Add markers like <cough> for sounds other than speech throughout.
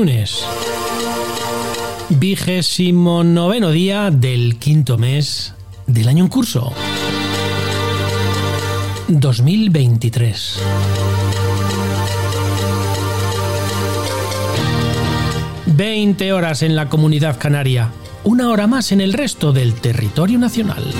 Lunes. Vigésimo noveno día del quinto mes del año en curso. 2023. Veinte horas en la comunidad canaria, una hora más en el resto del territorio nacional.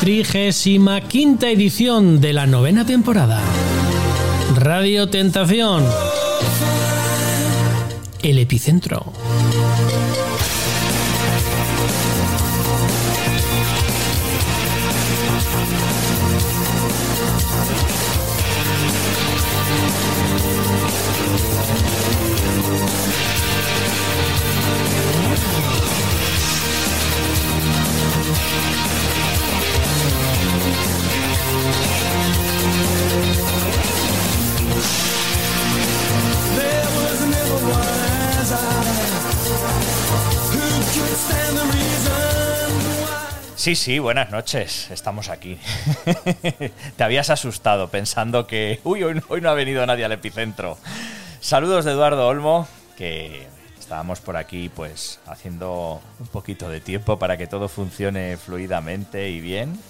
Trigésima quinta edición de la novena temporada. Radio Tentación. El epicentro. Sí, sí, buenas noches. Estamos aquí. <laughs> Te habías asustado pensando que, uy, hoy no, ha venido nadie al epicentro. Saludos de Eduardo Olmo, que estábamos por aquí pues haciendo un poquito de tiempo para que todo funcione fluidamente y bien.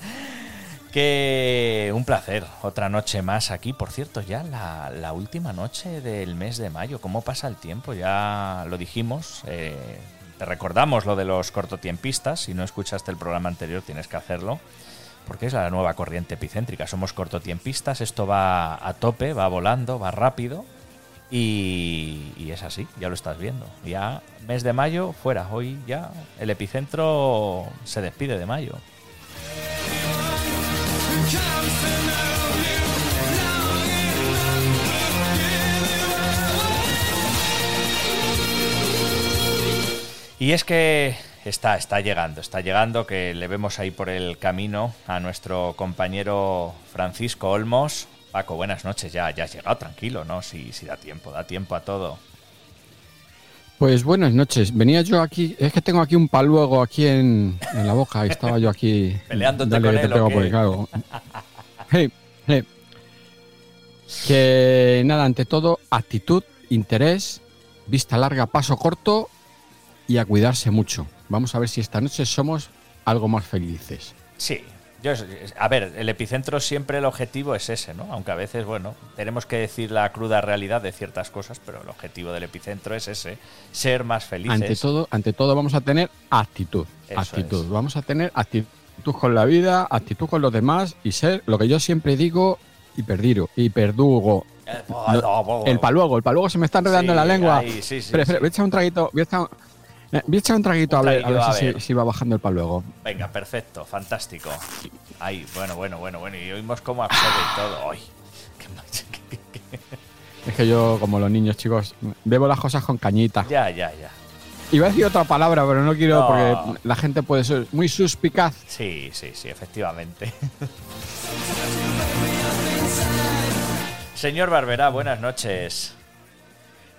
<laughs> que un placer, otra noche más aquí. Por cierto, ya la, la, última noche del mes de mayo. ¿Cómo pasa el tiempo? Ya lo dijimos. Eh, te recordamos lo de los cortotiempistas. Si no escuchaste el programa anterior, tienes que hacerlo. Porque es la nueva corriente epicéntrica. Somos cortotiempistas. Esto va a tope, va volando, va rápido. Y, y, es así, ya lo estás viendo. Ya mes de mayo, fuera. Hoy ya el epicentro se despide de mayo. Y es que está, está llegando, está llegando, que le vemos ahí por el camino a nuestro compañero Francisco Olmos. Paco, buenas noches, ya, ya has llegado, tranquilo, ¿no? Si, si da tiempo, da tiempo a todo. Pues buenas noches. Venía yo aquí, es que tengo aquí un paluego aquí en, en la boca y estaba yo aquí <laughs> peleándote dale, con él. Te pego por el cargo. <laughs> hey, hey. Que nada, ante todo, actitud, interés, vista larga, paso corto y a cuidarse mucho. Vamos a ver si esta noche somos algo más felices. Sí. Yo, a ver, el epicentro siempre el objetivo es ese, ¿no? Aunque a veces, bueno, tenemos que decir la cruda realidad de ciertas cosas, pero el objetivo del epicentro es ese, ser más felices. Ante todo, ante todo vamos a tener actitud, Eso actitud. Es. Vamos a tener actitud con la vida, actitud con los demás y ser lo que yo siempre digo, hiperdiro, hiperdugo. Eh, El, el paluego, el paluego se me está enredando sí, en la lengua. Ahí, sí, sí, espera, espera, voy a echar un traguito, voy a echar, eh, voy a echar un traguito, Un a ver, traguito, a ver, a si, ver. si va bajando el paluego. Venga, perfecto, fantástico. Ahí, bueno, bueno, bueno, bueno. Y oímos cómo absorbe todo. Ay, qué Es que yo, como los niños chicos, bebo las cosas con cañita. Ya, ya, ya. Iba a decir otra palabra, pero no quiero No. porque la gente puede ser muy suspicaz. Sí, sí, sí, efectivamente. <laughs> Señor Barberá, buenas noches.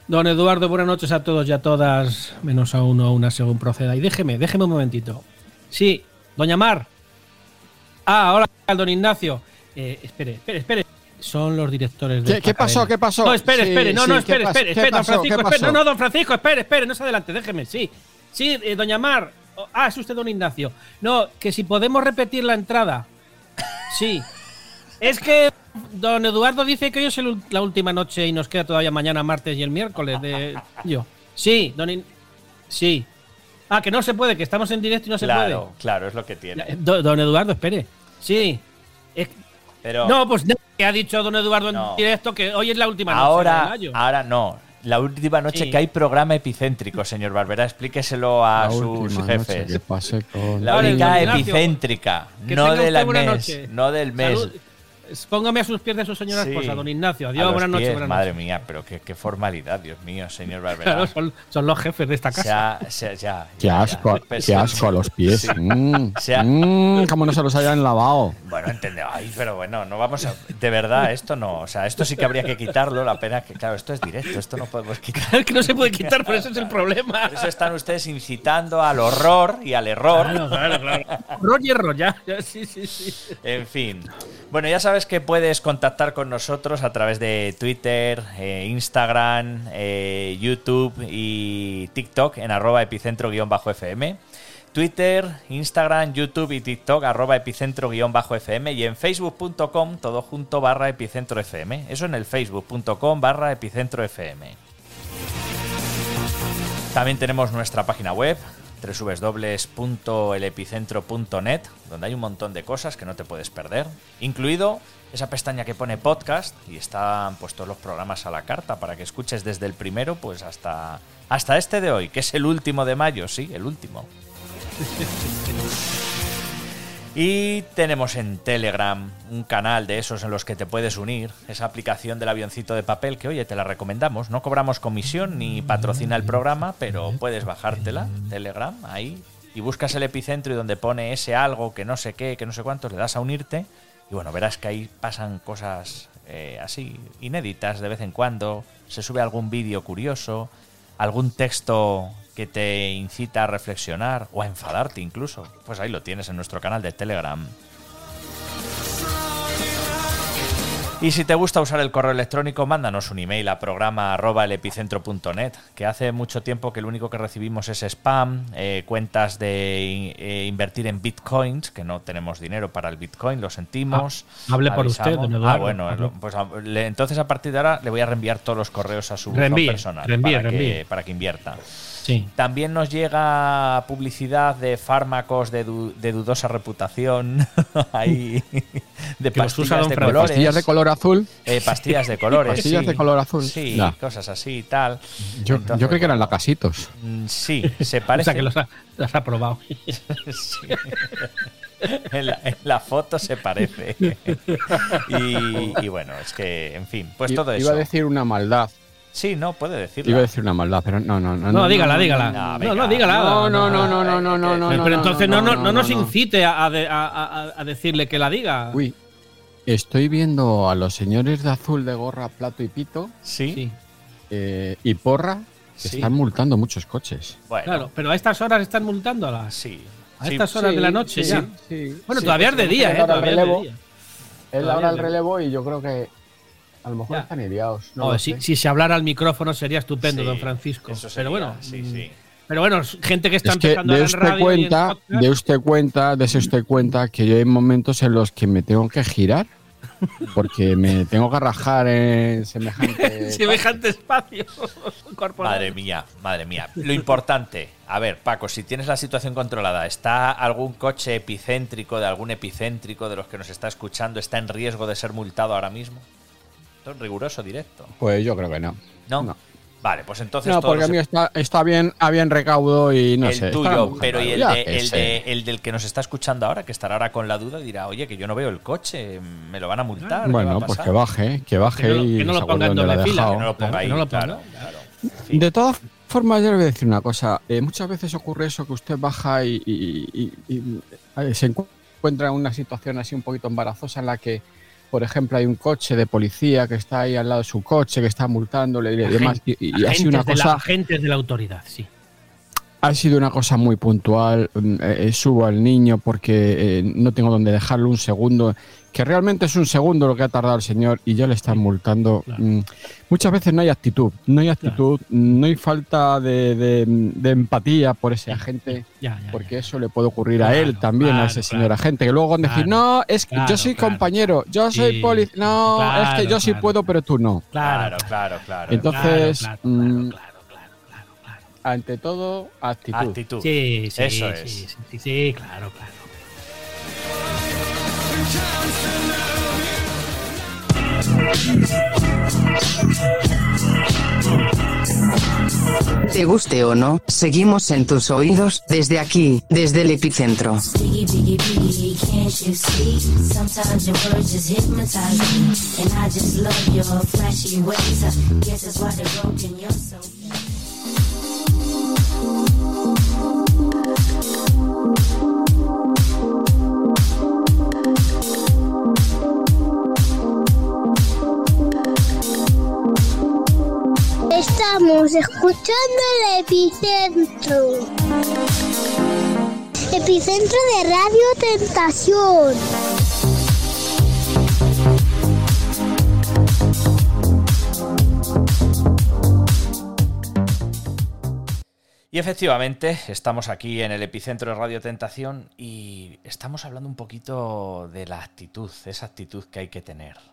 Don Eduardo, buenas noches a todos y a todas, menos a uno a una según proceda. Y déjeme, déjeme un momentito. Sí, doña Mar. Ah, hola, don Ignacio. Eh, espere, espere, espere. son los directores de. ¿Qué, ¿qué pasó? ¿Qué pasó? No, espere, Sí, espere, no, sí, no, ¿qué espere, espere, espere, don? Francisco, ¿Qué espere, no, no, don Francisco, espere, espere, no se adelante, déjeme, sí. Sí, eh, doña Mar. Ah, es usted don Ignacio. No, que si podemos repetir la entrada. Sí. Es que don Eduardo dice que hoy es el la última noche y nos queda todavía mañana, martes y el miércoles de yo. Sí, don In- Sí. Ah, que no se puede, que estamos en directo y no se Claro, puede. claro, es lo que tiene. eh, do- Don Eduardo, espere. Sí. Es- Pero no, pues no, que ha dicho don Eduardo en directo que hoy es la última noche de ahora, mayo. ahora no. La última noche Sí. que hay programa epicéntrico, señor Barbera, explíqueselo a La sus noche jefes. que pasé con- La única epicéntrica, que no de la mes, noche. no del mes. Salud. Póngame a sus pies de su señora Sí. esposa, don Ignacio. A Adiós, los buenas noches, Madre noches. mía, pero qué, qué formalidad, Dios mío, señor Barbera. <laughs> Claro, son, son los jefes de esta casa. Ya, ya, ya, Qué asco, ya. Pero qué asco a los <laughs> pies. Sí. Mm, mm, como no se los hayan lavado. Bueno, entendeu. Ay, pero bueno, no vamos a. De verdad, esto no. O sea, esto sí que habría que quitarlo. La pena que, claro, esto es directo, esto no podemos <laughs> quitar. Es que no se puede quitar, por eso es el problema. Por eso están ustedes incitando al horror y al error. Claro, claro, claro. Error y error, ya. ya, Sí, sí, sí. En fin. Bueno, ya sabes que puedes contactar con nosotros a través de Twitter, eh, Instagram, eh, YouTube y TikTok en arroba epicentro-fm. Twitter, Instagram, YouTube y TikTok arroba epicentro-fm y en facebook.com todo junto barra epicentro fm. Eso en el facebook.com barra epicentro fm. También tenemos nuestra página web www.elepicentro.net donde hay un montón de cosas que no te puedes perder, incluido esa pestaña que pone podcast y están pues todos los programas a la carta para que escuches desde el primero pues hasta hasta este de hoy, que es el último de mayo, sí, el último. <laughs> Y tenemos en Telegram un canal de esos en los que te puedes unir, esa aplicación del avioncito de papel que, oye, te la recomendamos. No cobramos comisión ni patrocina el programa, pero puedes bajártela, Telegram, ahí, y buscas el epicentro y donde pone ese algo, que no sé qué, que no sé cuántos, le das a unirte. Y bueno, verás que ahí pasan cosas eh, así, inéditas de vez en cuando. Se sube algún vídeo curioso, algún texto que te incita a reflexionar o a enfadarte incluso, pues ahí lo tienes en nuestro canal de Telegram. Y si te gusta usar el correo electrónico, mándanos un email a programa arroba elepicentro.net, que hace mucho tiempo que lo único que recibimos es spam, eh, cuentas de eh, invertir en bitcoins, que no tenemos dinero para el bitcoin, lo sentimos. Ah, hable por usted, Ah, bueno, pues a- le- entonces a partir de ahora le voy a reenviar todos los correos a su Reenvíe, personal reenvíe, para, Que, reenvíe. para que invierta. Sí. También nos llega publicidad de fármacos de, du- de dudosa reputación, <laughs> ahí, de pastillas de colores. Pastillas de color azul. Eh, pastillas de colores. Pastillas sí. de color azul. Sí, Ya. cosas así y tal. Yo, Entonces, yo creí que eran lacasitos. mm, Sí, <laughs> se O parece. sea que los ha, los ha probado. <laughs> Sí. en, la, en la foto se parece. y, y bueno, es que, en fin, pues todo eso. Iba a decir una maldad. Sí, no, puede decirlo. Iba a decir una maldad, pero no, no, no. No, dígala, dígala. no, No, dígala. No, no, no, no, no, no, no, no. Pero, entonces no, no, no, nos no. incite a, de- a- a- a decirle que la diga. Uy, estoy viendo a los señores de azul de gorra, plato y pito Sí, eh, y porra que Sí. están multando muchos coches. bueno. claro. Pero a estas horas están multando a las. Sí. A Sí, estas horas de la noche sí, ya. sí. Bueno, Sí, todavía es pues de día, ¿eh? ahora el Todavía es de relevo. día. Es Todavía ahora el es de- relevo y yo creo que a lo mejor Ya. están ideados. No si, se hablara al micrófono sería estupendo, Sí, don Francisco. eso sería, pero bueno, sí, mm, sí. Pero bueno, gente que está Es que empezando de usted radio y en cuenta, de usted cuenta, de usted cuenta que yo hay momentos en los que me tengo que girar porque me tengo que rajar en semejante. <laughs> semejante espacio <laughs> corporal. Madre mía, madre mía. Lo importante, a ver, Paco, si tienes la situación controlada, ¿está algún coche epicéntrico, de algún epicéntrico de los que nos está escuchando, está en riesgo de ser multado ahora mismo? Esto es riguroso, directo. Pues yo creo que no. ¿No? No. Vale, pues entonces No, todos porque a mí está, está bien, a bien recaudo y no el sé. tuyo, pero y el, de- el, sé. de- el del que nos está escuchando ahora, que estará ahora con la duda, dirá, oye, que yo no veo el coche, me lo van a multar. ¿qué va Bueno, a pues pasar?". que baje, que baje Que no y que no lo ponga en doble fila. Que no lo ponga ahí, que no lo ponga, claro, claro. En fin. De todas formas, yo le voy a decir una cosa. Eh, muchas veces ocurre eso que usted baja y, y- y- y, eh, se encuentra en una situación así un poquito embarazosa en la que, por ejemplo, hay un coche de policía que está ahí al lado de su coche, que está multándole y demás. Y, y- una Agentes de la- agentes de la autoridad, sí. ha sido una cosa muy puntual. mm, eh, eh, subo al niño porque eh, no tengo donde dejarlo un segundo. Que realmente es un segundo lo que ha tardado el señor y ya le están multando. claro. Mm, Muchas veces no hay actitud, no hay actitud, no hay falta de, de- de empatía por ese agente, Ya, ya, porque ya. eso le puede ocurrir a él también, a ese señor claro. agente, que luego van a decir, Claro, no, es que claro, yo soy claro. compañero, yo soy Sí, policía, no, es que yo sí claro. puedo, pero tú no. Claro, claro, claro. Entonces, Claro, mm, claro, claro, claro, claro, claro. Ante todo, actitud. Actitud. Sí, sí, Eso sí, es. sí, sí, sí, claro, claro. Te guste o no, seguimos en tus oídos, desde aquí, desde el epicentro. Estamos escuchando el epicentro. Epicentro de Radio Tentación. Y efectivamente, estamos aquí en el epicentro de Radio Tentación y estamos hablando un poquito de la actitud, esa actitud que hay que tener.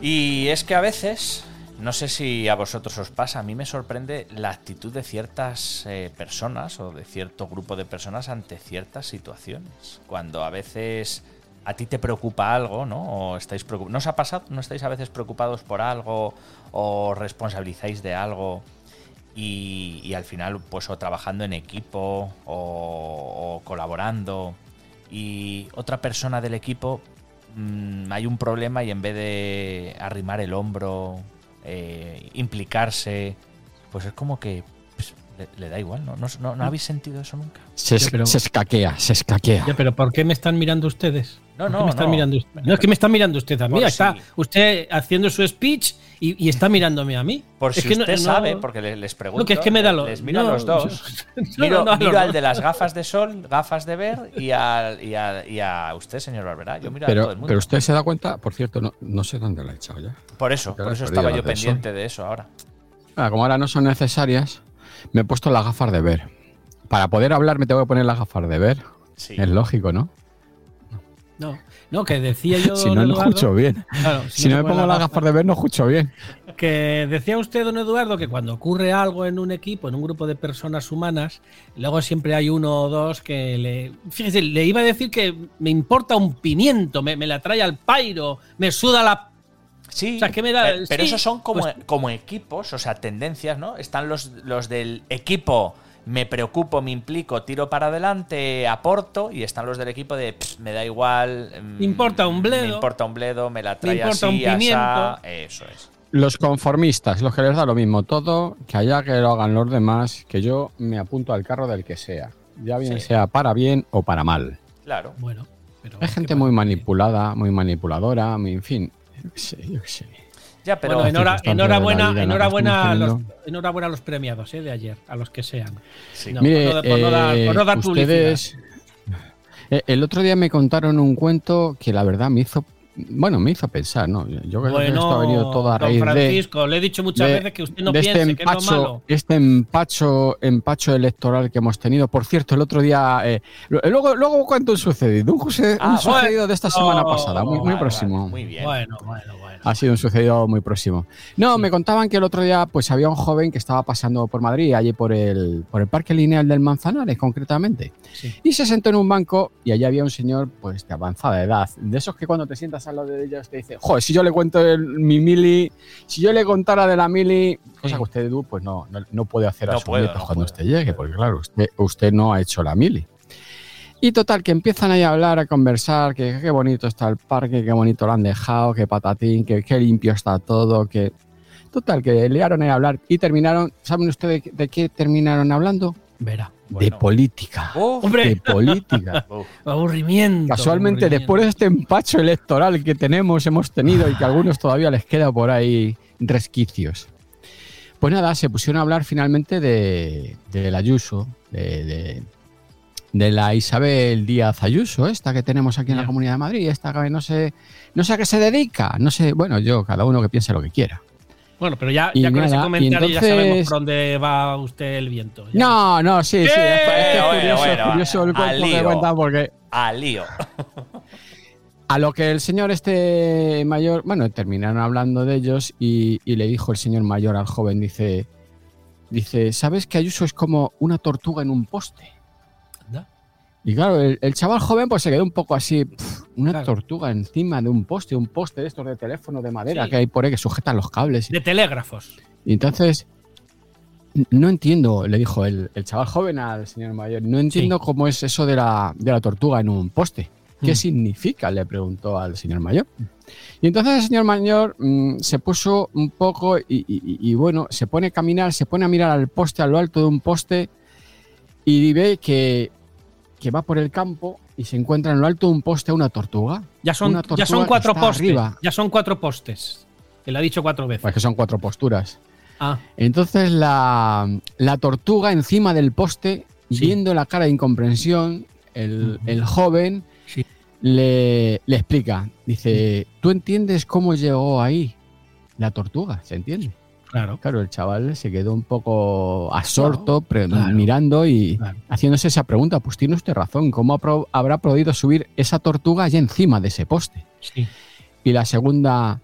Y es que a veces, no sé si a vosotros os pasa, a mí me sorprende la actitud de ciertas eh, personas o de cierto grupo de personas ante ciertas situaciones. Cuando a veces a ti te preocupa algo, ¿no? O estáis preocup- ¿No os ha pasado? ¿No estáis a veces preocupados por algo o responsabilizáis de algo? Y, al final, pues o trabajando en equipo o, o colaborando. Y otra persona del equipo mm, hay un problema y en vez de arrimar el hombro, eh, implicarse, pues es como que le, le da igual, ¿no? ¿No, no, no habéis sentido eso nunca? Se, Ya, es- pero- se escaquea, se escaquea. Ya, pero ¿por qué me están mirando ustedes? No, ¿Por qué no, me están no. mirando usted? No, es que me está mirando usted a mí. Por Está usted haciendo su speech y, y está mirándome a mí. Por Es si que usted no- sabe, porque le- les pregunto. No, que es que me da lo- Les miro a los dos. <laughs> no, miro no, a miro al de las gafas de sol, gafas de ver, y, al- y, a, y a usted, señor Barberá. Yo miro a todo Pero, el mundo. pero usted se da cuenta, por cierto, no, no sé dónde la he echado ya. por eso, porque por eso estaba yo pendiente de eso ahora. Ah, como ahora no son necesarias, me he puesto las gafas de ver. Para poder hablar me tengo que poner las gafas de ver. Sí. Es lógico, ¿no? No, no, que decía yo. <laughs> si no, don no Eduardo- escucho bien. Claro, Si no se me pongo las gafas de ver, no escucho bien. Que decía usted, don Eduardo, que cuando ocurre algo en un equipo, en un grupo de personas humanas, luego siempre hay uno o dos que le. Fíjese, le iba a decir que me importa un pimiento, me, me la trae al pairo, me suda la. Sí, O sea, ¿qué me da? pero, pero Sí, esos son como, pues- como equipos, o sea, tendencias, ¿no? Están los, los del equipo, me preocupo, me implico, tiro para adelante, aporto, y están los del equipo de "Pff, me da igual. mm, Me importa un bledo. Me importa un bledo, me la trae importa así, un pimiento. asá, Eso es. Los conformistas, los que les da lo mismo todo, que allá que lo hagan los demás, que yo me apunto al carro del que sea. Ya bien Sí. sea para bien o para mal. Claro. Bueno, pero. Hay ¿qué gente muy manipulada, muy manipuladora, muy, en fin. Yo qué sé, yo qué sé. Ya, pero. Bueno, enhora- enhorabuena, vida enhorabuena, a los, enhorabuena a los premiados eh, de ayer, a los que sean. Sí. No, Mire, por no- por no dar- eh, por no dar ustedes. <laughs> Eh, El otro día me contaron un cuento que la verdad me hizo. Bueno, me hizo pensar, ¿no? Yo creo que esto ha venido todo a don raíz de. Francisco, le he dicho muchas de- veces que usted no de piense este que es lo empacho, malo. este empacho, empacho electoral que hemos tenido. Por cierto, el otro día, eh, luego, luego cuánto un sucedido, un, Ah, sucedido bueno. de esta semana Oh, pasada, muy, muy Vale, próximo. vale, muy bien. Bueno, bueno, bueno. Ha sido un sucedido muy próximo. No, me contaban que el otro día pues había un joven que estaba pasando por Madrid, allí por el, por el Parque Lineal del Manzanares concretamente. Sí. Y se sentó en un banco y allí había un señor pues de avanzada edad. De esos que cuando te sientas al lado de ellos te dice, joder, si yo le cuento el- mi mili, si yo le contara de la mili, cosa que usted, pues no, no, no puede hacer a No sus puedo, no cuando puedo. usted llegue, porque claro, usted, usted no ha hecho la mili. Y total, que empiezan ahí a hablar, a conversar, que qué bonito está el parque, qué bonito lo han dejado, que patatín, que qué limpio está todo, que... Total, que liaron ahí a hablar y terminaron, ¿saben ustedes de qué terminaron hablando? Verá. de política. Uf, Hombre, De política. <laughs> aburrimiento. Casualmente, aburrimiento. después de este empacho electoral que tenemos, hemos tenido y que a algunos todavía les queda por ahí resquicios. Pues nada, se pusieron a hablar finalmente de, de la Ayuso, de, de- de la Isabel Díaz Ayuso, esta que tenemos aquí en la. Comunidad de Madrid, esta que no sé, no sé a qué se dedica, no sé, bueno, yo, cada uno que piense lo que quiera. Bueno, pero ya, ya con ese nada, y comentario ya sabemos por dónde va usted el viento. Ya. No, no, sí, sí, es, Bueno, curioso, bueno, curioso el al lío. cuenta porque Al lío. A lo que el señor este mayor, bueno, terminaron hablando de ellos y, y le dijo el señor mayor al joven, dice, dice, ¿sabes que Ayuso es como una tortuga en un poste? Y claro, el, el chaval joven pues se quedó un poco así, "Pf, una Claro. tortuga encima de un poste, un poste de estos de teléfono de madera Sí. que hay por ahí que sujetan los cables. De telégrafos. Y entonces, no entiendo, le dijo el, el chaval joven al señor mayor, no entiendo cómo es eso de la, de la tortuga en un poste. ¿Qué Mm. significa? Le preguntó al señor mayor. Y entonces el señor mayor mm, se puso un poco y- y bueno, se pone a caminar, se pone a mirar al poste, a lo alto de un poste y ve que, que va por el campo y se encuentra en lo alto de un poste una tortuga. Ya son, Una ya son cuatro postes. arriba. Ya son cuatro postes. Que lo ha dicho cuatro veces. Pues que son cuatro posturas. Ah, Entonces la, la tortuga encima del poste, Sí. viendo la cara de incomprensión, el, el joven Sí. le, le explica, dice, ¿tú entiendes cómo llegó ahí la tortuga? ¿Se entiende? Claro. Claro, el chaval se quedó un poco claro. mirando y haciéndose esa pregunta. Pues tiene usted razón, ¿cómo habrá podido subir esa tortuga allá encima de ese poste? Sí. Y la segunda,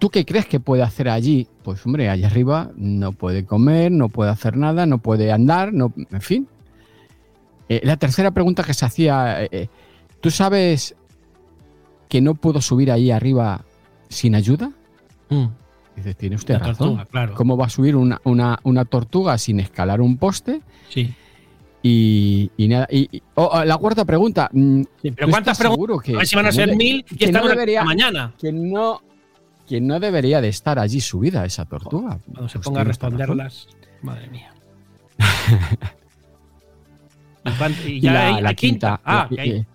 ¿tú qué crees que puede hacer allí? Pues hombre, allá arriba no puede comer, no puede hacer nada, no puede andar, no, en fin. Eh, la tercera pregunta que se hacía, eh, eh, ¿tú sabes que no pudo subir ahí arriba sin ayuda? Mm. Dices, tiene usted La razón. tortuga, claro. ¿Cómo va a subir una, una- una tortuga sin escalar un poste? Sí. Y, y nada. Y, oh, oh, la cuarta pregunta. mm, Sí, Pero ¿tú ¿cuántas preguntas? que- A ver si van a no ser mil y que esta no debería- mañana. que no, que no debería de estar allí subida esa tortuga. Cuando se Pues ponga a responderlas. Madre mía. <laughs> ¿Y, ya la, hay- la hay quinta. Ah, la- que hay-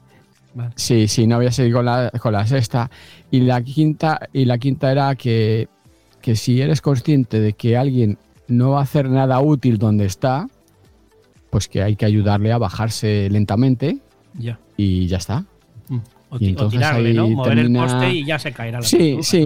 Vale. sí, sí, no voy a seguir con la, con la sexta. Y la quinta, y la quinta era que, que si eres consciente de que alguien no va a hacer nada útil donde está, pues que hay que ayudarle a bajarse lentamente Ya. y ya está. Mm. O, Y o entonces tirarle, ahí ¿no? Mover termina- el poste y ya se caerá la Sí, tortuga, sí.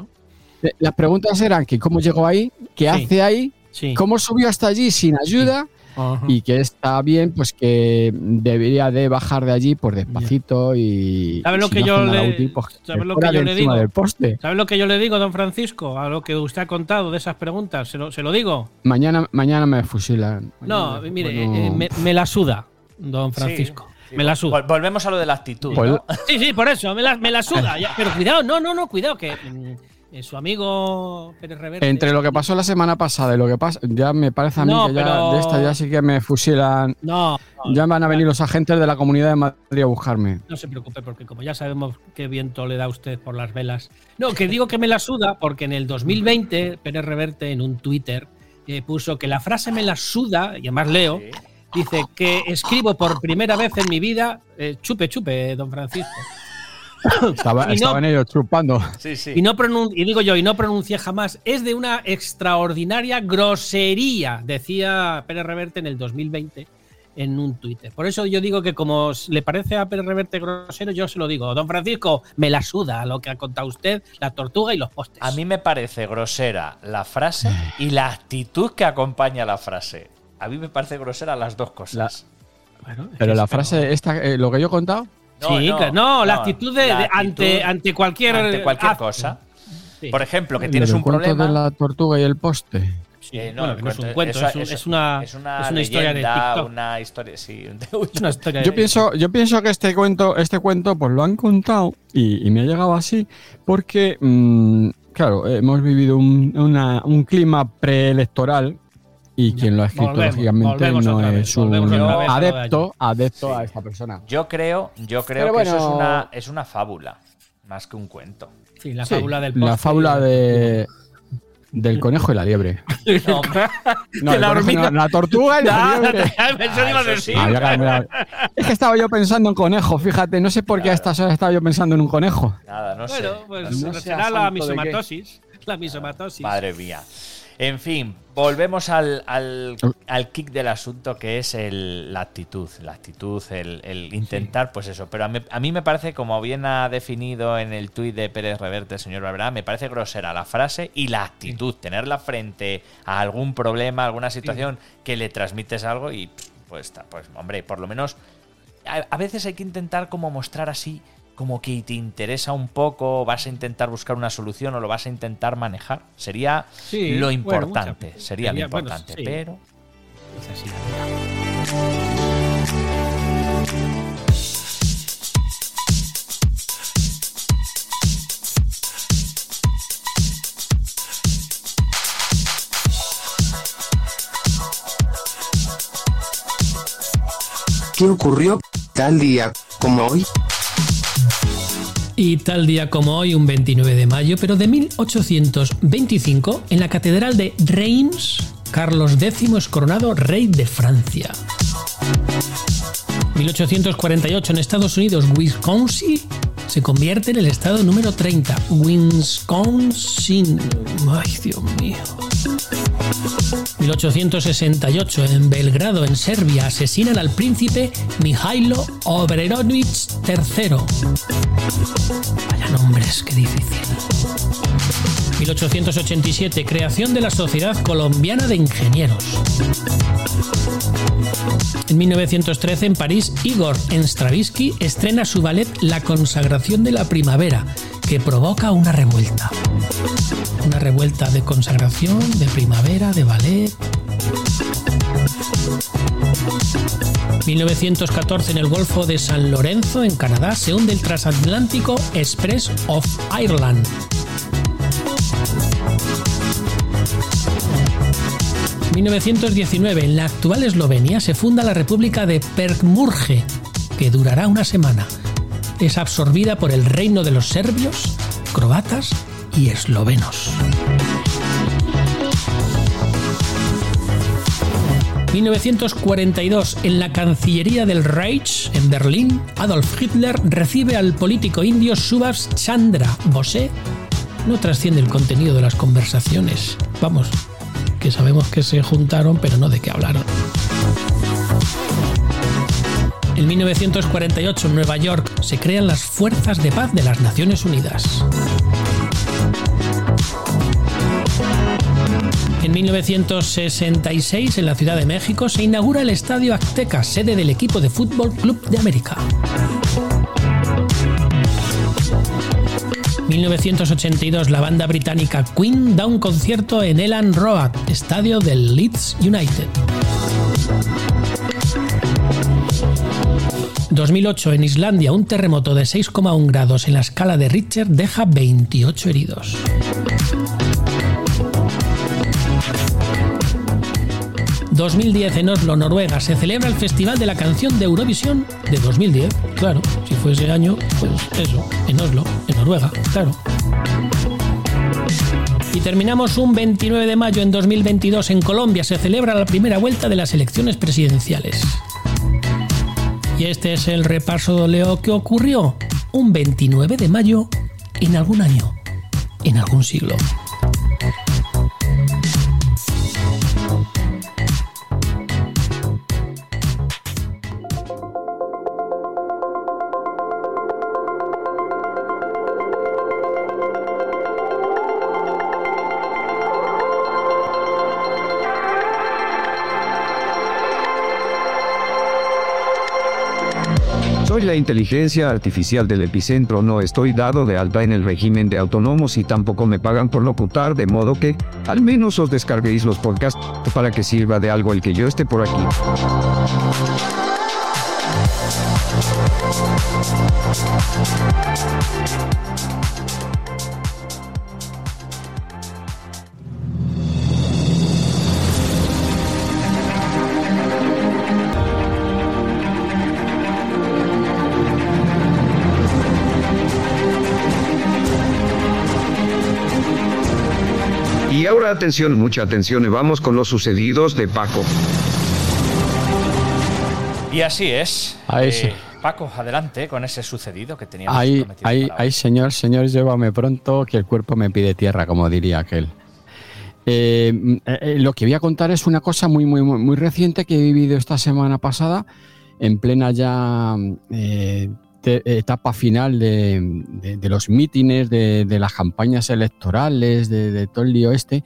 ¿no? Las preguntas eran que cómo llegó ahí, qué Sí. hace ahí, Sí. cómo subió hasta allí sin ayuda Ajá. y que está bien, pues que debería de bajar de allí por despacito y ¿Sabe lo si que no yo le- útil, pues, sabe que lo que yo le digo? del poste. ¿Sabe lo que yo le digo, don Francisco? A lo que usted ha contado de esas preguntas. ¿Se lo, se lo digo? Mañana, mañana me fusilan. No, mire, bueno, eh, me, me la suda, don Francisco. Sí, me la suda. Volvemos a lo de la actitud. Pues- ¿no? Sí, sí, por eso, me la, me la suda. ya. Pero cuidado, no, no, no, cuidado, que eh, su amigo Pérez Reverte. Entre lo que pasó la semana pasada y lo que pasa, ya me parece a mí No, que ya pero- de esta ya sí que me fusilan. No, no, Ya van a venir los agentes de la comunidad de Madrid a buscarme. no se preocupe, porque como ya sabemos qué viento le da a usted por las velas. No, que digo que me la suda, porque en el 2020 Pérez Reverte en un Twitter eh, puso que la frase me la suda, y además leo, dice que escribo por primera vez en mi vida, eh, chupe, chupe, don Francisco. Estaba- Y no- estaban ellos chupando. Sí, sí. Y, no y digo yo, y no pronuncié jamás, es de una extraordinaria grosería, decía Pérez Reverte en el 2020 en un Twitter. Por eso yo digo que como le parece a Pérez Reverte grosero, yo se lo digo. Don Francisco, me la suda lo que ha contado usted, la tortuga y los postes. A mí me parece grosera la frase y la actitud que acompaña la frase. A mí me parece grosera las dos cosas. Bueno, Pero la frase, esta, eh, lo que yo he contado, sí, claro. no, la actitud de, la de- actitud ante, ante cualquier, ante cualquier acto. cosa. Sí. Por ejemplo, que tienes un cuento problema. de la tortuga y el poste. Sí, bueno, que no es un cuento- es, un- eso- es una, es una, es una historia de TikTok. Una historia, sí. Una historia Yo de- pienso, yo pienso que este cuento, este cuento, pues lo han contado y, y me ha llegado así, porque, mm, claro, hemos vivido un, una- un clima preelectoral y quien lo ha escrito, Volvemos, lógicamente, volvemos no vez, es un adepto, adepto Sí. a esta persona. Yo creo, yo creo Pero que eso es bueno. una, es una fábula, más que un cuento. Sí, la Sí, fábula del la fábula de Del conejo y la liebre. <laughs> No, No, De la hormiga. no, la tortuga y la liebre. Es que estaba yo pensando en conejo, fíjate, no sé por qué a estas horas estaba yo pensando en un conejo. nada, no sé. Bueno, pues será la misomatosis. La misomatosis. Madre mía. En fin, volvemos al, al, al kick del asunto que es el- la actitud. La actitud, el, el intentar, pues eso. Pero a mí, a mí me parece, como bien ha definido en el tuit de Pérez Reverte, señor Barberá, me parece grosera la frase y la actitud. Tenerla frente a algún problema, alguna situación que le transmites algo y pues, ta- pues hombre, por lo menos a, a veces hay que intentar como mostrar así como que te interesa un poco, vas a intentar buscar una solución o lo vas a intentar manejar. Sería Sí, lo bueno, importante, mucha- sería lo bueno, importante, sí. pero Es así la vida. ¿Qué ocurrió tal día como hoy? Y tal día como hoy, un 29 de mayo, pero de 1825, en la Catedral de Reims, Carlos X es coronado rey de Francia. 1848 en Estados Unidos, Wisconsin se convierte en el estado número 30. Wisconsin. Ay, Dios mío. 1868 en Belgrado, en Serbia, asesinan al príncipe Mijailo Obrenović III. Vaya nombres, qué difícil. 1887, creación de la Sociedad Colombiana de Ingenieros. En 1913, en París, Igor Stravinsky estrena su ballet La consagración de la primavera, que provoca una revuelta. Una revuelta de consagración, de primavera, de ballet. 1914 en el Golfo de San Lorenzo, en Canadá, se hunde el transatlántico Express of Ireland. 1919, en la actual Eslovenia, se funda la República de Perkmurje, que durará una semana. Es absorbida por el reino de los serbios, croatas y eslovenos. 1942, en la Cancillería del Reich, en Berlín, Adolf Hitler recibe al político indio Subhas Chandra Bose. No trasciende el contenido de las conversaciones. Vamos, que sabemos que se juntaron, pero no de qué hablaron. En 1948, en Nueva York, se crean las Fuerzas de Paz de las Naciones Unidas. En 1966, en la Ciudad de México, se inaugura el Estadio Azteca, sede del equipo de Fútbol Club de América. 1982, la banda británica Queen da un concierto en Elland Road, estadio del Leeds United. 2008, en Islandia, un terremoto de 6,1 grados en la escala de Richter deja 28 heridos. ...2010 en Oslo, Noruega, se celebra el Festival de la Canción de Eurovisión de 2010. Claro, si fue ese año, pues eso, en Oslo, en Noruega, claro. Y terminamos un 29 de mayo en 2022 en Colombia, se celebra la primera vuelta de las elecciones presidenciales. Y este es el repaso de lo que ocurrió un 29 de mayo en algún año, en algún siglo. Inteligencia artificial del epicentro, no estoy dado de alta en el régimen de autónomos y tampoco me pagan por locutar, de modo que al menos os descarguéis los podcasts para que sirva de algo el que yo esté por aquí. Ahora atención, mucha atención y vamos con los sucedidos de Paco. Y así es. Ahí Eh, sí. Paco, adelante con ese sucedido que teníamos Ahí, prometido ahí, ahí, señor, señor, llévame pronto, que el cuerpo me pide tierra, como diría aquel. Eh, eh, eh, lo que voy a contar es una cosa muy, muy, muy, muy reciente que he vivido esta semana pasada, en plena ya eh, etapa final de, de- los mítines, de, de las campañas electorales, de, de todo el lío este.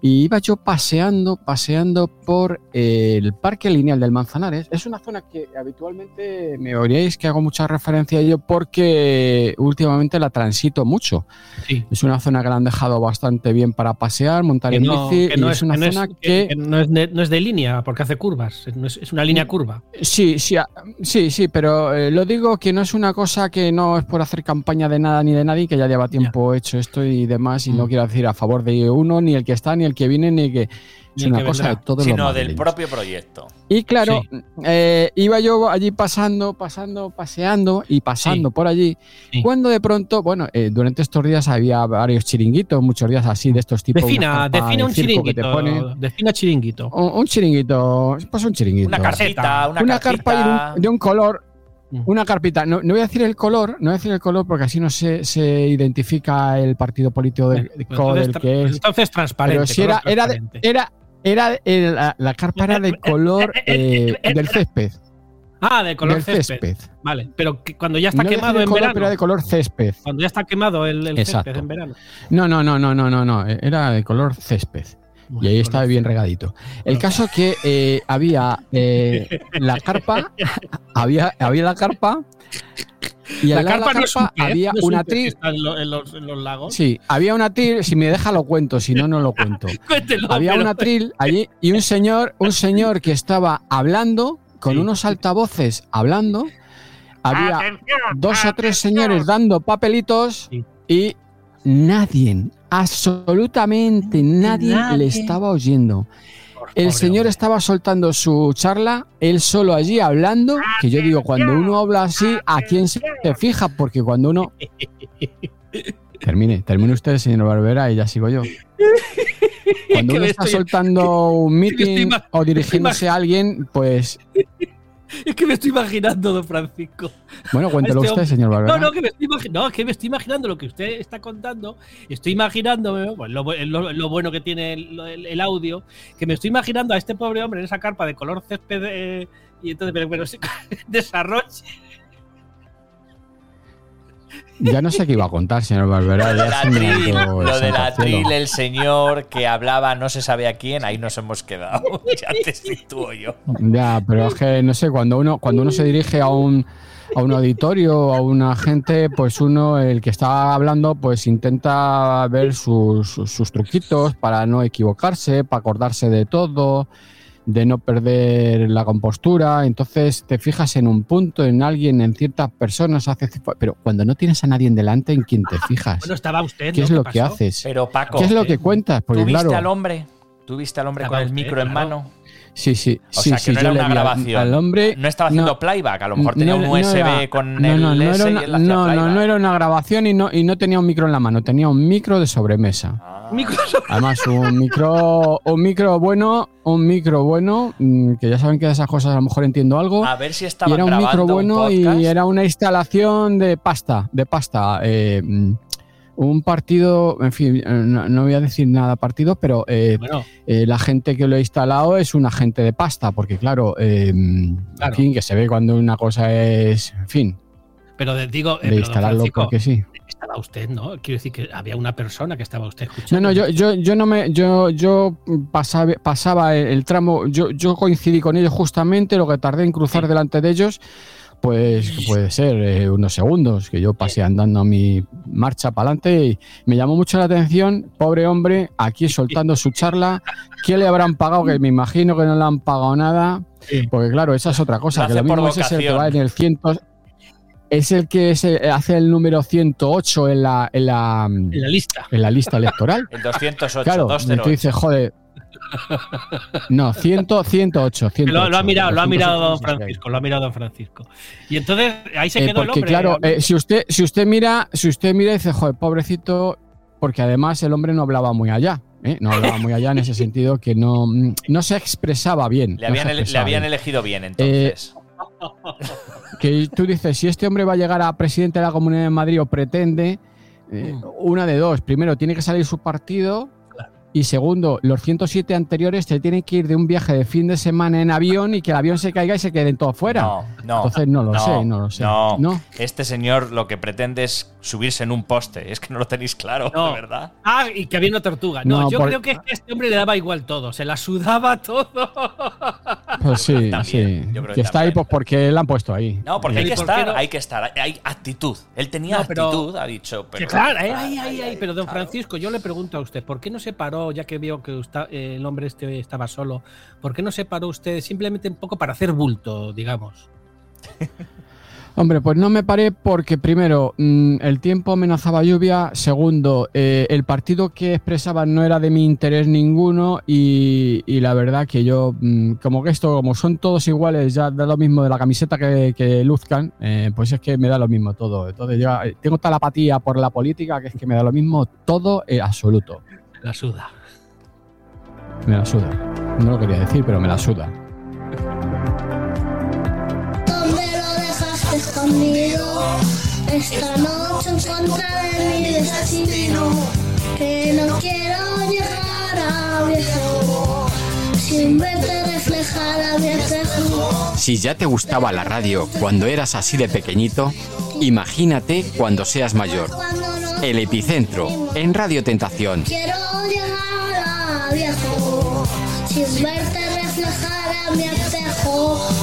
Y iba yo paseando, paseando por eh, el Parque Lineal del Manzanares. Es una zona que habitualmente me oiréis que hago mucha referencia a ello porque últimamente la transito mucho. Sí. Es una zona que la han dejado bastante bien para pasear, montar en no, bici. que y no es, es, una que no es- zona que- que, que no es de, no es de línea, porque hace curvas. No es, es una línea curva. Sí, sí, a- sí, sí, pero eh, lo digo que no es una cosa que no es por hacer campaña de nada ni de nadie, que ya lleva tiempo hecho esto y demás, y no Mm. quiero decir a favor de uno, ni el que está, ni el que viene, ni que... Ni Es el una que cosa vendrá, de todos los Sino del propio proyecto. Y claro, eh, iba yo allí pasando, pasando, paseando y pasando por allí, cuando de pronto, bueno, eh, durante estos días había varios chiringuitos, muchos días así de estos tipos. Defina, una carpa defina de un circo que te chiringuito. Defina chiringuito. Un, un chiringuito, pues un chiringuito. Una carpita, una, carpa carpita. y de un, de un color. Mm. Una carpita. No, no voy a decir el color, no voy a decir el color porque así no se, se identifica el partido político del, Pues entonces, del que es. entonces transparente. Pero si era, era, era, era el- la, la carpa era de color <laughs> eh, del césped. Ah, de color del césped. césped. Vale, pero que cuando ya está No quemado en color, verano. pero era de color césped. Cuando ya está quemado el, césped en verano. No, no, no, no, no, no, no. Era de color césped. Y ahí estaba bien regadito. El caso que eh, había eh, la carpa, <laughs> había, había la carpa y la carpa no la es un carpa pez, había no es un una tril. en, lo- en los, en los lagos. Sí, había una tril, si me deja lo cuento, si no, no lo cuento. <laughs> Cuéntelo, había pero- una tril allí y un señor, un señor que estaba hablando con unos altavoces hablando. Había dos o tres señores dando papelitos y nadie, absolutamente nadie, Nadie. le estaba oyendo. El señor estaba soltando su charla, él solo allí hablando, que yo digo, cuando uno habla así, ¿a quién se fija? Porque cuando uno... <laughs> Termine, termine usted, señor Barbera, y ya sigo yo. <laughs> Cuando uno está soltando un <laughs> meeting o dirigiéndose a alguien, pues... Es que me estoy imaginando, don Francisco. Bueno, cuéntelo este usted, señor Barbera. No, no, que me estoy no, es que me estoy imaginando lo que usted está contando. Estoy imaginándome, bueno, lo, bu- lo- lo bueno que tiene el, el- el audio, que me estoy imaginando a este pobre hombre en esa carpa de color césped eh, y entonces, pero, pero <laughs> sí, desarrollo. Ya no sé qué iba a contar, señor Barbera. Lo de la tril, el lo de la santo cielo. tril, el señor que hablaba no se sabe a quién, ahí nos hemos quedado. <laughs> ya te sitúo yo. Ya, pero es que no sé, cuando uno, cuando uno se dirige a un, a un auditorio, a una gente, pues uno, el que está hablando, pues intenta ver sus, sus- sus truquitos para no equivocarse, para acordarse de todo, de no perder la compostura. Entonces te fijas en un punto, en alguien, en ciertas personas, hace, pero cuando no tienes a nadie en delante, ¿en quién te fijas? Bueno, estaba usted. ¿Qué ¿no? es lo que haces? Pero Paco, ¿Qué es lo que cuentas? Porque ¿tú viste claro, al hombre? ¿Tú viste al hombre con el usted, micro en claro. mano? Sí, sí. O sí, sea, que sí, no yo era una grabación. Al hombre. no estaba haciendo no, playback, a lo mejor tenía no- un no USB era- con no, el no, no S era y una, él hacía no, no, era una grabación y no, y no tenía un micro en la mano, tenía un micro de sobremesa. Además, un micro, un micro bueno, un micro bueno, mm, que ya saben que de esas cosas a lo mejor entiendo algo. A ver si Y estaban era un grabando micro un bueno y podcast. era una instalación de pasta, de pasta. eh, mm, un partido, en fin, eh, no, no voy a decir nada partido, pero eh, Bueno. eh, la gente que lo ha instalado es una gente de pasta, porque claro, eh, en fin, que se ve cuando una cosa es, en fin, Pero digo, eh, de instalarlo Francisco, porque sí. Estaba usted, ¿no? Quiero decir que había una persona que estaba usted escuchando. No, no, yo, yo, yo no me, yo, yo pasaba, pasaba el, el tramo, yo, yo coincidí con ellos justamente, lo que tardé en cruzar delante de ellos, pues puede ser eh, unos segundos, que yo pasé andando a mi marcha para adelante y me llamó mucho la atención, pobre hombre, aquí soltando su charla, ¿qué le habrán pagado? Que me imagino que no le han pagado nada, porque claro, esa es otra cosa, Lo que lo mismo ese es el que va en el ciento, es el que se hace el número 108 en la, en la, En la lista. en la lista electoral. <laughs> El 208, Claro, 208. tú dices, joder. No, 100, 108, 108. Lo, lo ha mirado, lo ha 208, mirado don. Francisco, lo ha mirado don Francisco. Y entonces ahí se Eh, quedó el hombre. claro, eh, si usted, si usted mira, si usted mira y dice, joder, pobrecito, porque además el hombre no hablaba muy allá. ¿eh? no hablaba muy allá en ese <laughs> sentido que no, mm, no se expresaba bien. Le no habían, ele- le expresaba habían bien. elegido bien, entonces. que tú dices, si este hombre va a llegar a presidente de la Comunidad de Madrid o pretende, eh, Mm. una de dos. Primero, tiene que salir su partido. Y segundo, los 107 anteriores te tienen que ir de un viaje de fin de semana en avión y que el avión se caiga y se queden todos fuera. No, no. Entonces no lo sé, no lo sé. No. No. Este señor lo que pretende es subirse en un poste. Es que no lo tenéis claro, No. de verdad. Ah, y que había una tortuga. No, No, yo por- creo que a este hombre le daba igual todo, se la sudaba todo. <laughs> <laughs> Pues sí, También, sí. yo creo Que que está ahí pues porque le han puesto ahí. No, porque hay ¿Y que estar, no? hay que estar. Hay, actitud. Él tenía No, pero- actitud, ha dicho. Pero, Que claro, ay, ay, ay, pero don claro. Francisco, yo le pregunto a usted, ¿por qué no se paró, ya que vio que usted- eh, el hombre este estaba solo, ¿por qué no se paró usted simplemente un poco para hacer bulto, digamos? <laughs> Hombre, pues no me paré porque primero, mm, el tiempo amenazaba lluvia, segundo, eh, el partido que expresaban no era de mi interés ninguno y, y la verdad que yo, mm, como que esto, como son todos iguales, ya da lo mismo de la camiseta que, que luzcan, eh, pues es que me da lo mismo todo. Entonces ya eh, tengo tal apatía por la política que es que me da lo mismo todo en absoluto. La suda. Me la suda. No lo quería decir, pero me la suda. Escondido? Esta noche en contra de mi destino. Que no quiero llegar a viejo sin verte reflejar a mi espejo. Si ya te gustaba la radio cuando eras así de pequeñito, imagínate cuando seas mayor. El epicentro, en Radio Tentación. quiero llegar a viejo sin verte reflejar a mi espejo.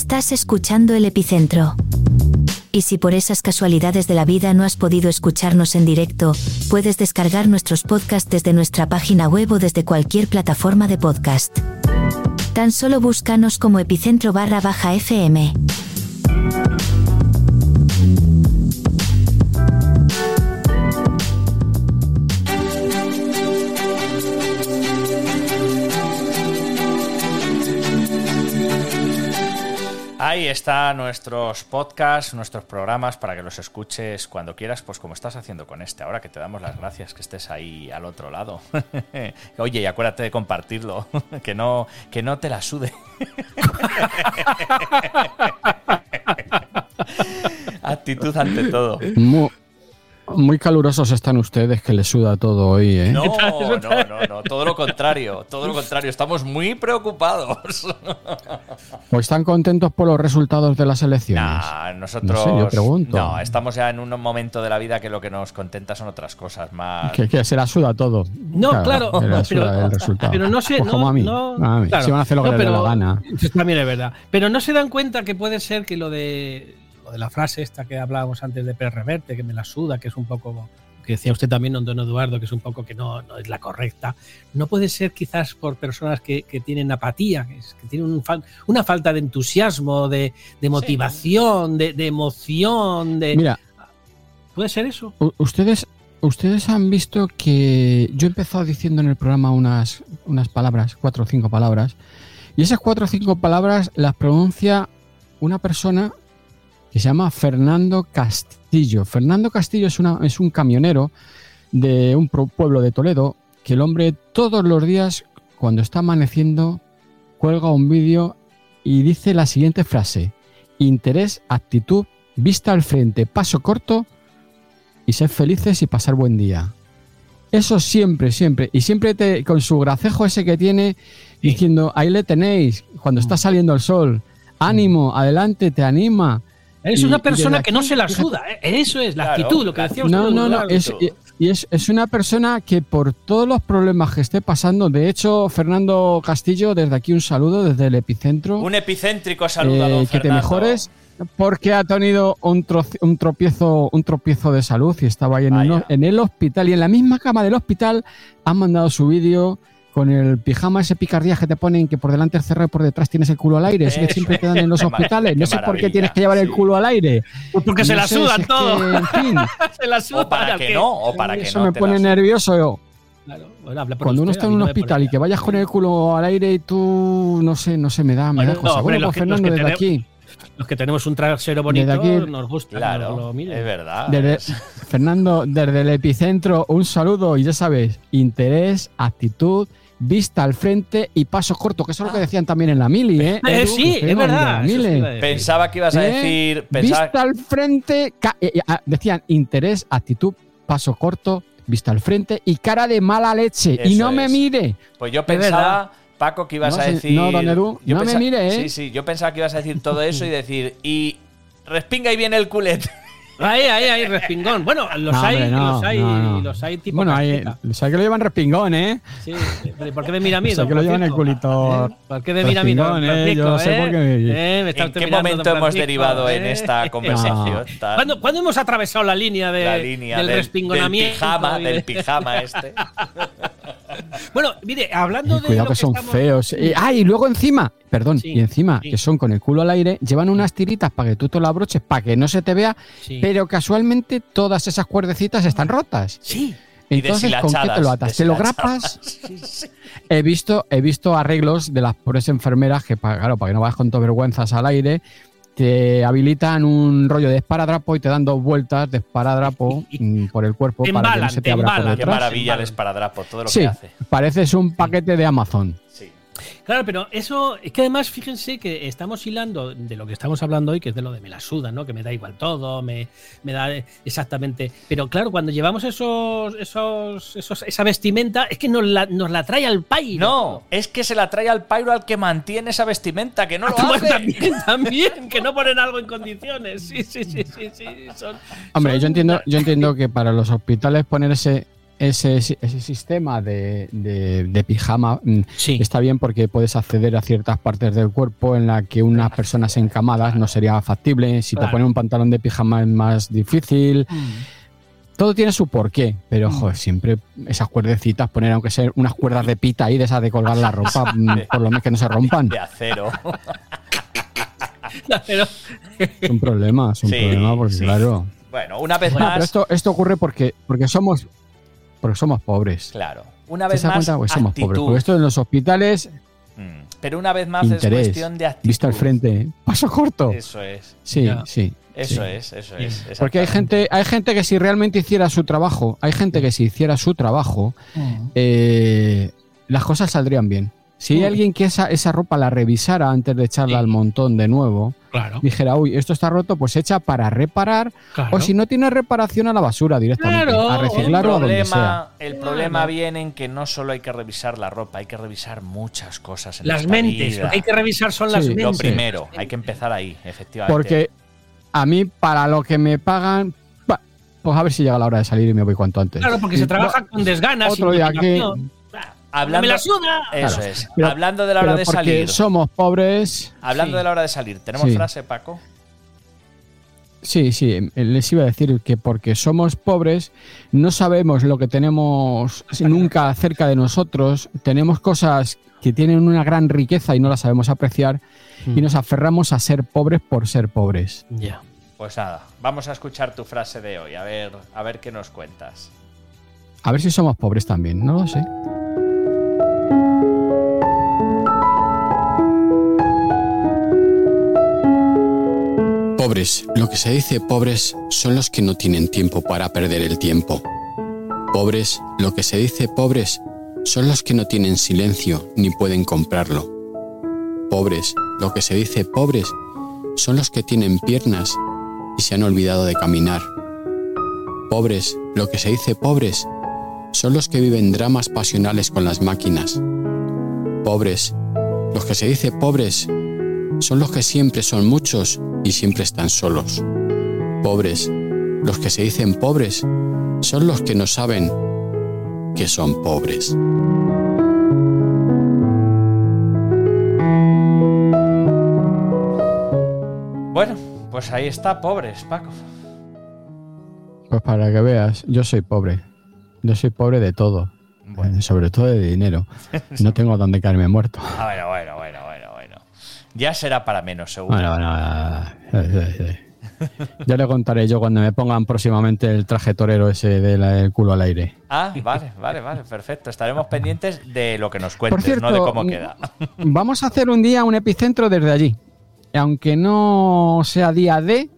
Estás escuchando el epicentro. Y si por esas casualidades de la vida no has podido escucharnos en directo, puedes descargar nuestros podcasts desde nuestra página web o desde cualquier plataforma de podcast. Tan solo búscanos como epicentro barra baja FM. Ahí están nuestros podcasts, nuestros programas para que los escuches cuando quieras, pues como estás haciendo con este. Ahora que te damos las gracias que estés ahí al otro lado. <laughs> Oye, y acuérdate de compartirlo, <laughs> que no, que no te la sude. <laughs> Actitud ante todo. Muy calurosos están ustedes que les suda todo hoy, ¿eh? No, no, no, no, todo lo contrario, todo lo contrario, estamos muy preocupados. <laughs> ¿O están contentos por los resultados de las elecciones? Nah, nosotros No sé, yo pregunto. no, estamos ya en un momento de la vida que lo que nos contenta son otras cosas más. Que, que se la suda todo. No, claro, se la suda pero, el <laughs> resultado. pero no sé, Pues no, como a mí. no- a mí. claro, si van a hacer lo que no, les dé pero- la gana. Eso también es verdad. Pero no se dan cuenta que puede ser que lo de lo de la frase esta que hablábamos antes de Pérez Reverte, que me la suda, que es un poco que decía usted también, don Don Eduardo, que es un poco que no, no es la correcta. No puede ser quizás por personas que, que tienen apatía, que, es- que tienen un fal- una falta de entusiasmo, de, de motivación, de, de emoción, de... Mira, ¿Puede ser eso? ustedes, ustedes han visto que yo he empezado diciendo en el programa unas, unas palabras, cuatro o cinco palabras, y esas cuatro o cinco palabras las pronuncia una persona que se llama Fernando Castillo. Fernando Castillo es, una, es un camionero de un pueblo de Toledo que el hombre todos los días, cuando está amaneciendo, cuelga un vídeo y dice la siguiente frase. Interés, actitud, vista al frente, paso corto y ser felices y pasar buen día. Eso siempre, siempre. Y siempre te, con su gracejo ese que tiene, diciendo, ahí le tenéis, cuando está saliendo el sol. Ánimo, adelante, te anima. Es Y- una persona que no se la suda. ¿eh? Eso es, la Claro, actitud, lo que la decía usted. No, no, no. Es, y- es, es una persona que por todos los problemas que esté pasando, de hecho, Fernando Castillo, desde aquí un saludo, desde el epicentro. Un epicéntrico saludo a don Eh, que te mejores porque ha tenido un, un tropiezo un tropiezo de salud y estaba ahí en, un- en el hospital y en la misma cama del hospital han mandado su vídeo con el pijama ese picardía que te ponen que por delante es cerrado y por detrás tienes el culo al aire, ese que siempre <laughs> te dan en los hospitales. No sé por qué tienes que llevar el culo al aire. Pues porque se la sé, sudan si es todo. que, en fin, <laughs> se la sudan. O para ¿al que no, o para que eso no. me pone nervioso. yo. Claro, bueno, hable por Cuando uno está en un no hospital y que vayas con el culo al aire y tú, no sé, no sé, me da, me da Bueno, cosa. no, Bueno, pues Fernando, desde tenemos- aquí, Los que tenemos un trasero bonito Desde aquí- nos gusta. Claro, nos lo es verdad. desde- <laughs> Fernando, desde el epicentro, un saludo y ya sabes, interés, actitud, vista al frente y paso corto, que eso es lo que decían también en la mili, ¿eh? Eh, Edu, sí, es verdad. Pensaba que ibas a ¿Eh? decir. Pensaba, Vista al frente, eh, eh, ah, decían interés, actitud, paso corto, vista al frente y cara de mala leche. y no me mire. Pues yo pensaba, Paco, que ibas No, a sí, decir. no, don Edu, yo no me pensa- mire, ¿eh? Sí, sí, yo pensaba que ibas a decir todo eso y decir. Y respinga y viene el culete. Ahí, ahí, ahí, respingón. Bueno, los No, hay, hombre, no, los hay, no, no. los hay tipo Bueno, hay, casqueta. sé que lo llevan respingón, ¿eh? Sí, pero ¿por qué me mira a mí? Sé don que lo llevan el culito. ¿Eh? ¿Por qué me mira a mí? ¿eh? Yo sé eh? por qué. Eh, me ¿En qué momento hemos derivado en eh? esta <laughs> conversación? tan- ¿Cuándo, cuándo hemos atravesado la línea, de, la línea del, del, del respingonamiento? pijama, y de- del pijama este. <laughs> Bueno, mire, hablando de. cuidado lo que son estamos- feos. Eh, ah, y luego encima, perdón, Sí, y encima, sí. que son con el culo al aire, llevan unas tiritas para que tú te la broches, para que no se te vea, Sí. pero casualmente todas esas cuerdecitas están rotas. Sí. Y Entonces, ¿con qué te lo atas? ¿Te lo grapas? <laughs> He visto, he visto arreglos de las pobres enfermeras que, claro, para que no vayas con tus vergüenzas al aire, te habilitan un rollo de esparadrapo y te dan dos vueltas de esparadrapo <laughs> mm, por el cuerpo Te para que no embalan, se te te abra por embalan. Qué detrás. maravilla el esparadrapo, todo lo Sí, que hace. pareces un paquete de Amazon. Claro, pero eso es que además fíjense que estamos hilando de lo que estamos hablando hoy, que es de lo de me la suda, ¿no? Que me da igual todo, me, me da exactamente. Pero claro, cuando llevamos esos, esos, esos esa vestimenta, es que nos la, nos la trae al país. No, es que se la trae al pairo al que mantiene esa vestimenta, que no lo Bueno, hace. también, <laughs> también, que no ponen algo en condiciones. Sí, sí, sí, sí, sí. Son, Hombre, son- yo entiendo, yo entiendo que para los hospitales poner ese, ese, sistema de, de- de pijama mm, Sí. está bien porque puedes acceder a ciertas partes del cuerpo en la que unas personas encamadas no sería factible. Si te ponen un pantalón de pijama es más difícil. Todo tiene su porqué, pero joder, siempre esas cuerdecitas, poner aunque sea unas cuerdas de pita ahí, de esas de colgar la ropa, <laughs> mm, por lo menos que no se rompan. De acero. <laughs> Es un problema, es un Sí, problema porque sí. claro. Bueno, una vez No, pero más. esto, esto ocurre porque, porque somos porque somos pobres. Claro. Una ¿Te vez das más. cuenta? Pues somos pobres. Porque esto en los hospitales, Mm. Pero una vez más es cuestión de actitud. vista al frente, paso corto. Eso es. Sí, Ya. sí. Eso sí. es, eso es. Porque hay gente, hay gente que si realmente hiciera su trabajo, hay gente que si hiciera su trabajo, eh, las cosas saldrían bien. Si hay alguien que esa, esa ropa la revisara antes de echarla Sí. al montón de nuevo, Claro, dijera, uy, esto está roto, pues echa para reparar, claro. o si no tiene reparación a la basura directamente, Claro, a El reciclar o a donde sea. el problema Claro. viene en que no solo hay que revisar la ropa, hay que revisar muchas cosas en Las esta mentes, vida. lo que hay que revisar son las Sí. mentes. Lo primero, hay que empezar ahí, efectivamente. Porque a mí, para lo que me pagan, pues a ver si llega la hora de salir y me voy cuanto antes. Claro, porque Y se trabaja con desganas. Otro día que- motivación. Hablando, me la suda. Eso Claro. es. Pero- hablando de la hora de porque salir. somos pobres. Hablando Sí. de la hora de salir, ¿tenemos Sí. frase, Paco? Sí, sí, les iba a decir que porque somos pobres no sabemos lo que tenemos nunca cerca de nosotros, tenemos cosas que tienen una gran riqueza y no las sabemos apreciar y nos aferramos a ser pobres por ser pobres. Ya. Pues nada, vamos a escuchar tu frase de hoy, a ver, a ver qué nos cuentas. A ver si somos pobres también, no lo sé. Pobres, lo que se dice pobres son los que no tienen tiempo para perder el tiempo. Pobres, lo que se dice pobres son los que no tienen silencio ni pueden comprarlo. Pobres, lo que se dice pobres son los que tienen piernas y se han olvidado de caminar. Pobres, lo que se dice pobres son los que viven dramas pasionales con las máquinas. Pobres, los que se dice pobres son los que siempre son muchos y siempre están solos. Pobres, los que se dicen pobres, son los que no saben que son pobres. Bueno, pues ahí está, pobres, Paco. Pues para que veas, yo soy pobre. Yo soy pobre de todo. sobre todo de dinero. <laughs> No tengo dónde caerme muerto. Ah, bueno, bueno. Ya será para menos, seguro. Bueno, bueno. Ya le contaré yo cuando me pongan próximamente el traje torero ese del culo al aire. Ah, vale, vale, vale, perfecto. Estaremos pendientes de lo que nos cuentes, cierto, no de cómo queda. <laughs> Vamos a hacer un día un epicentro desde allí. Aunque no sea día D,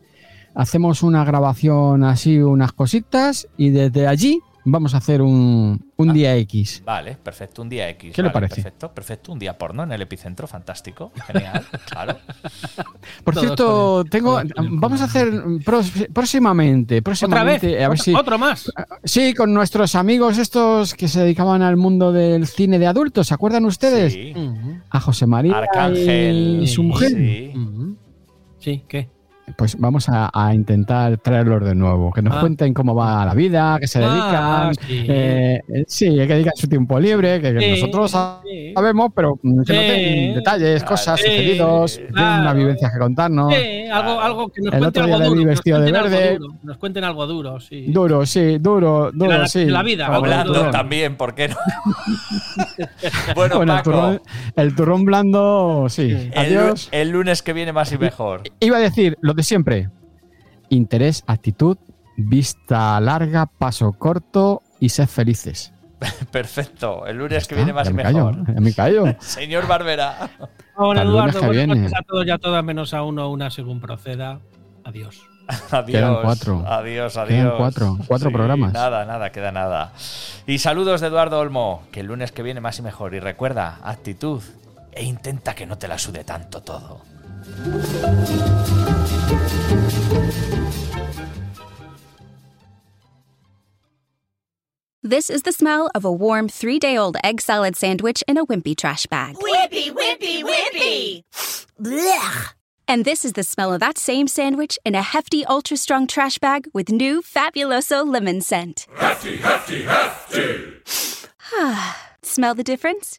hacemos una grabación así, unas cositas, y desde allí vamos a hacer un, un día X. Vale, perfecto, un día X. ¿Qué le parece? Perfecto, perfecto, un día porno en el epicentro, fantástico, genial, <laughs> claro. Por Todos cierto, tengo, vamos a hacer próximamente, próximamente, a ver si Otro más. Sí, con nuestros amigos estos que se dedicaban al mundo del cine de adultos, ¿se acuerdan ustedes? Sí. A José María Arcángel y su mujer. Sí. Sí, ¿qué? Pues vamos a, a intentar traerlos de nuevo, que nos Ah. cuenten cómo va la vida, que se Ah, dedican. sí. eh, sí, que dedican su tiempo libre, que, que Sí, nosotros sí. sabemos, pero mm, que nos Sí. den detalles, cosas, Sí, sucedidos, tienen una claro. vivencia que contarnos. Sí, algo, algo que nos El cuenten otro día algo le vi duro. nos vestido de verde. duro, Nos cuenten algo duro, sí. Duro, sí, duro, duro, la- sí. la vida, Hablando turrón. también, ¿por qué no? <laughs> bueno, Bueno, el turrón, el turrón blando, sí. el, Adiós. el lunes que viene más y mejor. Iba a decir lo de siempre. Interés, actitud, vista larga, paso corto y sed felices. <laughs> Perfecto, el lunes que viene más ya y me callo, mejor. ya me callo. <laughs> Señor Barbera. Lunes Eduardo, buenas noches a todos y a todas, menos a uno o una según proceda. Adiós. <laughs> Adiós. Quedan cuatro. Adiós, adiós. Quedan cuatro, cuatro Sí, programas. Nada, nada, queda nada. Y saludos de Eduardo Olmo, que el lunes que viene más y mejor. Y recuerda, actitud e intenta que no te la sude tanto todo. This is the smell of a warm three day old egg salad sandwich in a wimpy trash bag. Wimpy, wimpy, wimpy. Blech. And this is the smell of that same sandwich in a hefty, ultra strong trash bag with new Fabuloso lemon scent. Hefty, hefty, hefty. <sighs> Smell the difference?